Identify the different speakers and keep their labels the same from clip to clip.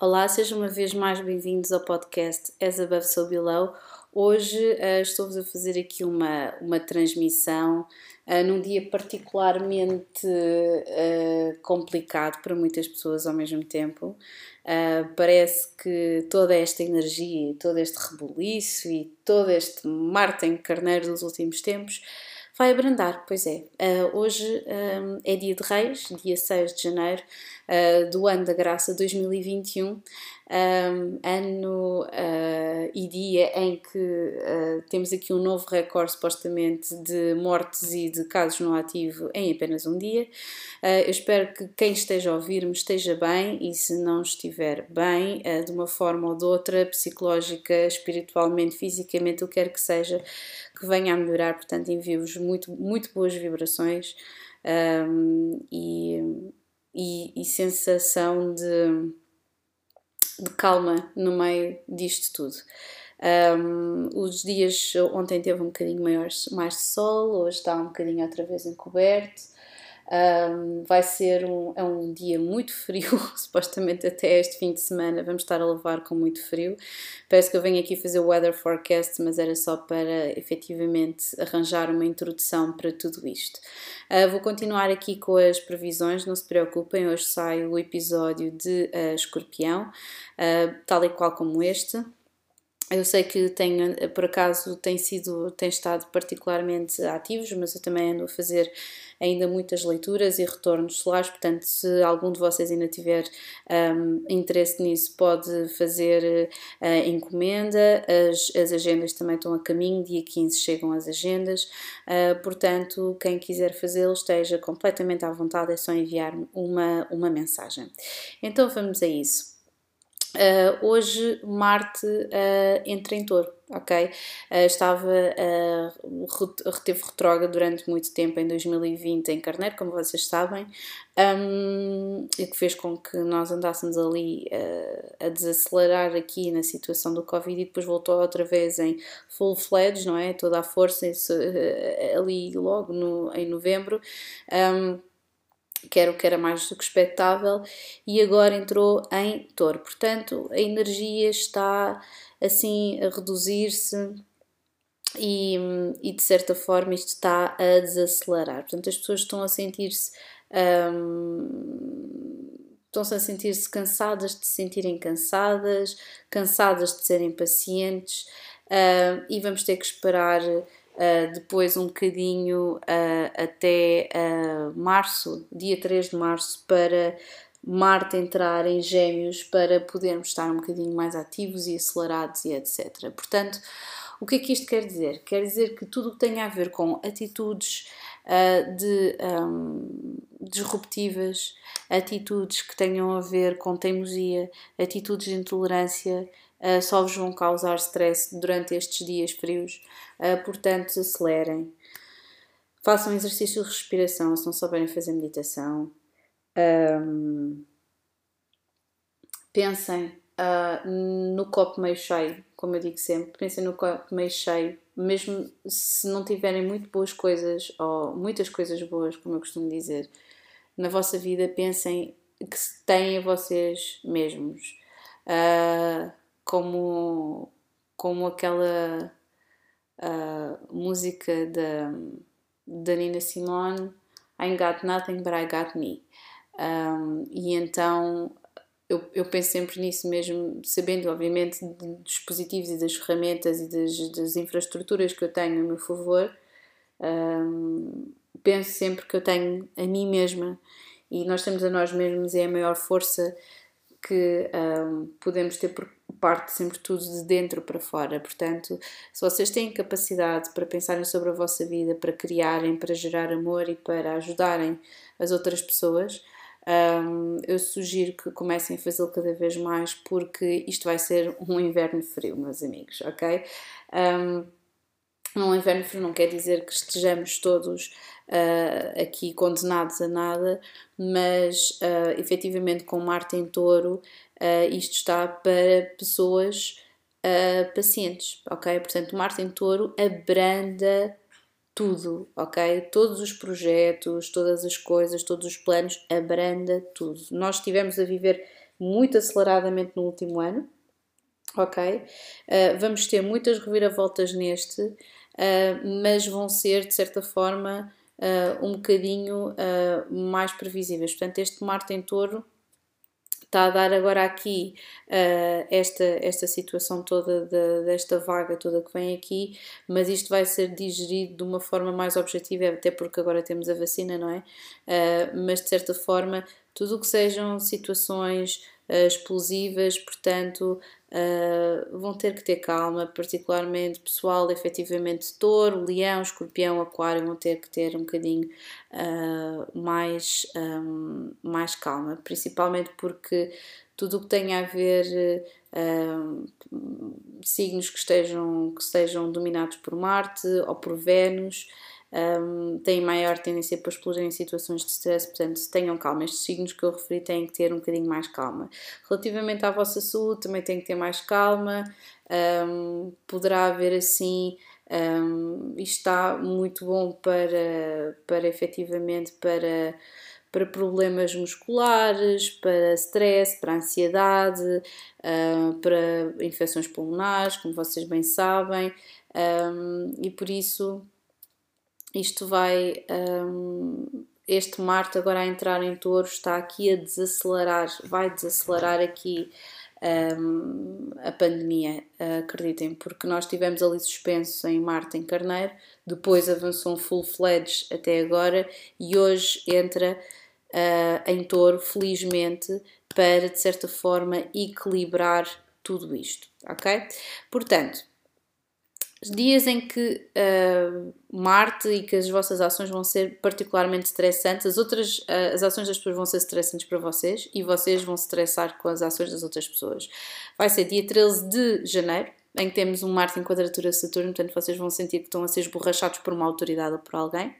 Speaker 1: Olá, sejam uma vez mais bem-vindos ao podcast As Above So Below. Hoje uh, estou-vos a fazer aqui uma, uma transmissão uh, num dia particularmente uh, complicado para muitas pessoas ao mesmo tempo. parece que toda esta energia, todo este rebuliço e todo este Martin Carneiro dos últimos tempos vai abrandar, pois é. Uh, hoje um, é dia de Reis, dia 6 de janeiro uh, do ano da graça 2021, um, ano uh, e dia em que temos aqui um novo recorde supostamente de mortes e de casos no ativo em apenas um dia. eu espero que quem esteja a ouvir-me esteja bem e se não estiver bem, de uma forma ou de outra, psicológica, espiritualmente, fisicamente, o que quer que seja, que venha a melhorar. Portanto, envio-vos muito, muito boas vibrações um, e, e, e, sensação de, de calma no meio disto tudo. Um, os dias ontem teve um bocadinho maior, mais de sol, hoje está um bocadinho outra vez encoberto. Um, vai ser um, é um dia muito frio, supostamente até este fim de semana vamos estar a levar com muito frio. Parece que eu venho aqui fazer o weather forecast, mas era só para efetivamente arranjar uma introdução para tudo isto. Uh, vou continuar aqui com as previsões, não se preocupem, hoje sai o episódio de uh, Escorpião, uh, tal e qual como este. Eu sei que tem, por acaso tem sido, tem estado particularmente ativos, mas eu também ando a fazer ainda muitas leituras e retornos solares, portanto, se algum de vocês ainda tiver um, interesse nisso, pode fazer uh, encomenda. As, as agendas também estão a caminho, dia 15 chegam as agendas, uh, portanto, quem quiser fazê-lo esteja completamente à vontade, é só enviar uma, uma mensagem. Então vamos a isso. Uh, hoje Marte uh, entra em touro, ok? Uh, estava, uh, reteve retrógrado durante muito tempo em 2020 em Carneiro, como vocês sabem, um, e que fez com que nós andássemos ali a desacelerar aqui na situação do Covid e depois voltou outra vez em full fledged, não é? Toda a força ali logo no, em novembro. Um, que era o que era mais do que expectável, e agora entrou em touro. Portanto, a energia está assim a reduzir-se e, e, de certa forma isto está a desacelerar. Portanto, as pessoas estão a sentir-se. Um, estão-se a sentir-se cansadas de se sentirem cansadas, cansadas de serem pacientes, uh, e vamos ter que esperar uh, depois um bocadinho uh, até uh, março, dia 3 de março, para Marte entrar em Gêmeos para podermos estar um bocadinho mais ativos e acelerados e etc. Portanto, o que é que isto quer dizer? Quer dizer que tudo o que tem a ver com atitudes de, um, disruptivas, atitudes que tenham a ver com teimosia, atitudes de intolerância, uh, só vos vão causar stress durante estes dias frios. Uh, portanto, acelerem. Façam exercício de respiração se não souberem fazer meditação. Um, pensem uh, no copo meio cheio, como eu digo sempre. Pensem no copo meio cheio, mesmo se não tiverem muito boas coisas ou muitas coisas boas, como eu costumo dizer, na vossa vida, pensem que têm a vocês mesmos. Uh, como, como aquela uh, música da, da Nina Simone, I got nothing but I got me. Um, e então eu, eu penso sempre nisso mesmo, sabendo obviamente dos dispositivos e das ferramentas e das, das infraestruturas que eu tenho a meu favor, um, penso sempre que eu tenho a mim mesma e nós temos a nós mesmos é a maior força que um, podemos ter por parte sempre tudo de dentro para fora. Portanto, se vocês têm capacidade para pensarem sobre a vossa vida, para criarem, para gerar amor e para ajudarem as outras pessoas, um, eu sugiro que comecem a fazê-lo cada vez mais porque isto vai ser um inverno frio, meus amigos, ok? Um, um inverno frio não quer dizer que estejamos todos uh, aqui condenados a nada, mas uh, efetivamente com Marte em touro, uh, isto está para pessoas uh, pacientes, ok? Portanto, Marte em touro abranda tudo, ok? Todos os projetos, todas as coisas, todos os planos, abranda tudo. Nós estivemos a viver muito aceleradamente no último ano. Ok? Uh, vamos ter muitas reviravoltas neste, uh, mas vão ser, de certa forma, uh, um bocadinho mais previsíveis. Portanto, este Marte em touro está a dar agora aqui uh, esta, esta situação toda de, desta vaga toda que vem aqui, mas isto vai ser digerido de uma forma mais objetiva, até porque agora temos a vacina, não é? Uh, mas de certa forma, tudo o que sejam situações uh, explosivas, portanto, uh, vão ter que ter calma, particularmente pessoal, efetivamente touro, leão, escorpião, aquário, vão ter que ter um bocadinho uh, mais, um, mais calma, principalmente porque tudo o que tenha a ver uh, signos que estejam, que estejam dominados por Marte ou por Vênus um, têm maior tendência para explodir em situações de stress, portanto, tenham calma. Estes signos que eu referi têm que ter um bocadinho mais calma. Relativamente à vossa saúde, também têm que ter mais calma. Um, poderá haver assim. Um, isto está muito bom para, para efetivamente para, para problemas musculares, para stress, para ansiedade, uh, para infecções pulmonares, como vocês bem sabem, um, e por isso isto vai. Um, este Marte agora a entrar em touro está aqui a desacelerar, vai desacelerar aqui um, a pandemia, acreditem, porque nós tivemos ali suspenso em Marte em Carneiro, depois avançou um full-fledged até agora e hoje entra uh, em touro, felizmente, para de certa forma equilibrar tudo isto, ok? Portanto, dias em que uh, Marte e que as vossas ações vão ser particularmente estressantes, as outras uh, as ações das pessoas vão ser estressantes para vocês e vocês vão se estressar com as ações das outras pessoas. Vai ser dia 13 de janeiro, em que temos um Marte em quadratura Saturno, portanto vocês vão sentir que estão a ser esborrachados por uma autoridade ou por alguém.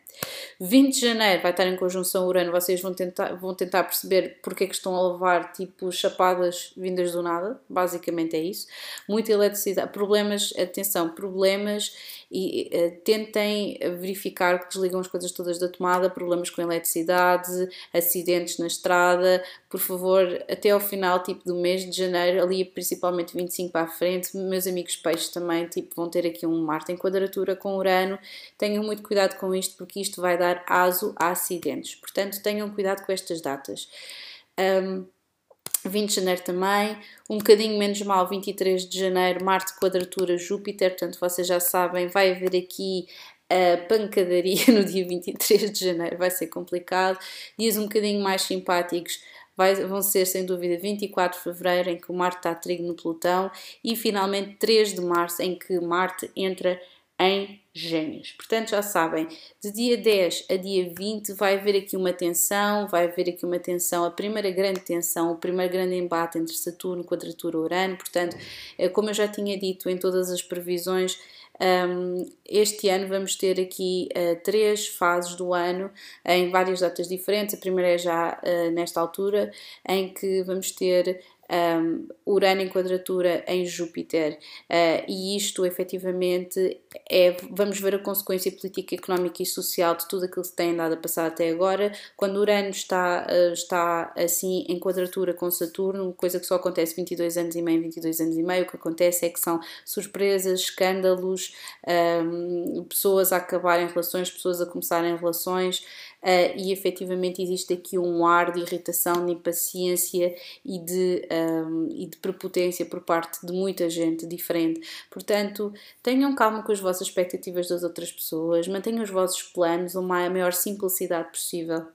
Speaker 1: 20 de janeiro vai estar em conjunção Urano, vocês vão tentar, vão tentar perceber porque é que estão a levar tipo chapadas vindas do nada, basicamente é isso. Muita eletricidade, problemas, atenção, problemas e uh, tentem verificar que desligam as coisas todas da tomada, problemas com eletricidade, acidentes na estrada, por favor, até ao final tipo do mês de janeiro, ali principalmente 25 para a frente, meus amigos peixes também tipo vão ter aqui um Marte em quadratura com Urano, tenham muito cuidado com isto porque isto vai dar aso a acidentes. Portanto, tenham cuidado com estas datas. Um, 20 de janeiro também, um bocadinho menos mal, 23 de janeiro, Marte quadratura Júpiter, portanto vocês já sabem, vai haver aqui a pancadaria no dia 23 de janeiro, vai ser complicado. Dias um bocadinho mais simpáticos vai, vão ser sem dúvida 24 de fevereiro, em que o Marte está trigo no Plutão, e finalmente 3 de março, em que Marte entra em Gêmeos. Portanto, já sabem, de dia 10 a dia 20 vai haver aqui uma tensão, vai haver aqui uma tensão, a primeira grande tensão, o primeiro grande embate entre Saturno, quadratura Urano. Portanto, é como eu já tinha dito em todas as previsões, um, este ano vamos ter aqui uh, três fases do ano em várias datas diferentes. A primeira é já uh, nesta altura, em que vamos ter um, Urano em quadratura em Júpiter, uh, e isto efetivamente é, vamos ver a consequência política, económica e social de tudo aquilo que tem andado a passar até agora. Quando Urano está, uh, está assim em quadratura com Saturno, coisa que só acontece 22 anos e meio, 22 anos e meio, o que acontece é que são surpresas, escândalos, um, pessoas a acabarem relações, pessoas a começarem relações uh, e efetivamente existe aqui um ar de irritação, de impaciência e de, um, e de prepotência por parte de muita gente diferente. Portanto, tenham calma com as vossas expectativas das outras pessoas, mantenham os vossos planos a maior simplicidade possível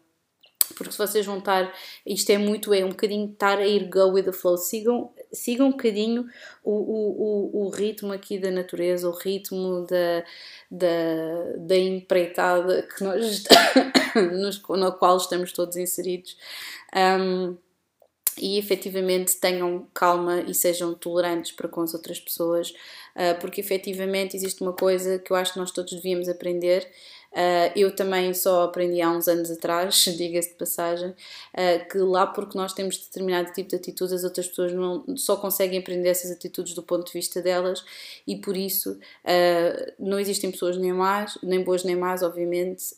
Speaker 1: porque se vocês vão estar, isto é muito, é um bocadinho estar a ir go with the flow, sigam, sigam um bocadinho o, o, o, o ritmo aqui da natureza, o ritmo da, da, da empreitada que nós, na qual estamos todos inseridos. Um, e efetivamente tenham calma e sejam tolerantes para com as outras pessoas, uh, porque efetivamente existe uma coisa que eu acho que nós todos devíamos aprender Uh, eu também só aprendi há uns anos atrás, diga-se de passagem, uh, que lá porque nós temos determinado tipo de atitudes, as outras pessoas não, só conseguem aprender essas atitudes do ponto de vista delas e por isso uh, não existem pessoas nem más, nem boas nem más, obviamente,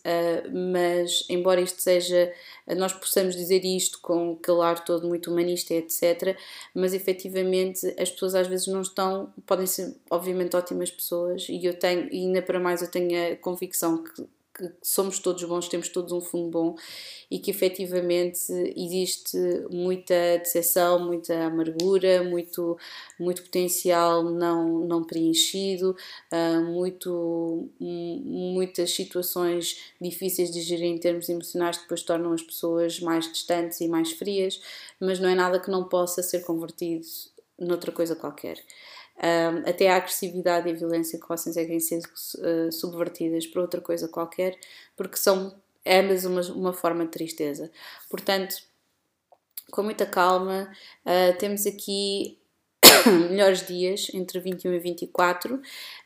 Speaker 1: mas embora isto seja, nós possamos dizer isto com um calar todo muito humanista, etc., mas efetivamente as pessoas às vezes não estão, podem ser obviamente ótimas pessoas e eu tenho, e ainda para mais eu tenho a convicção que que somos todos bons, temos todos um fundo bom e que efetivamente existe muita decepção, muita amargura, muito, muito potencial não, não preenchido, uh, muito, muitas situações difíceis de gerir em termos emocionais depois tornam as pessoas mais distantes e mais frias, mas não é nada que não possa ser convertido noutra coisa qualquer um, até a agressividade e a violência que conseguem ser uh, subvertidas por outra coisa qualquer, porque são ambas uma, uma forma de tristeza. Portanto, com muita calma, uh, temos aqui melhores dias entre 21 e 24.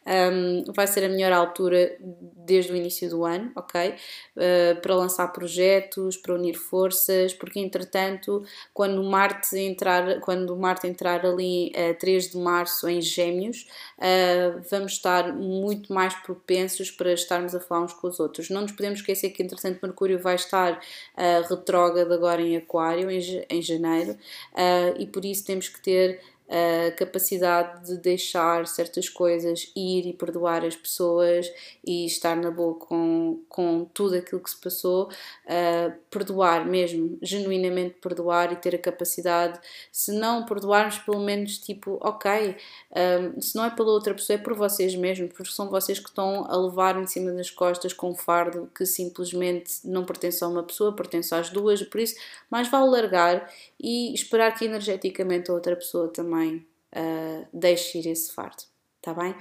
Speaker 1: Um, vai ser a melhor altura desde o início do ano, ok? Uh, para lançar projetos, para unir forças, porque entretanto, quando Marte entrar, quando Marte entrar ali a uh, 3 de março em Gêmeos, uh, vamos estar muito mais propensos para estarmos a falar uns com os outros. Não nos podemos esquecer que, entretanto, Mercúrio vai estar uh, retrógrado agora em Aquário, em, em janeiro, uh, e por isso temos que ter a capacidade de deixar certas coisas ir e perdoar as pessoas e estar na boa com, com tudo aquilo que se passou, uh, perdoar mesmo, genuinamente perdoar e ter a capacidade, se não perdoarmos, pelo menos tipo, ok, um, se não é pela outra pessoa, é por vocês mesmos, porque são vocês que estão a levar em cima das costas com um fardo que simplesmente não pertence a uma pessoa, pertence às duas, por isso mais vale largar e esperar que energeticamente a outra pessoa também uh, deixe ir esse fardo, tá bem?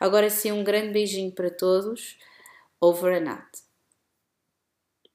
Speaker 1: Agora sim, um grande beijinho para todos, over and out.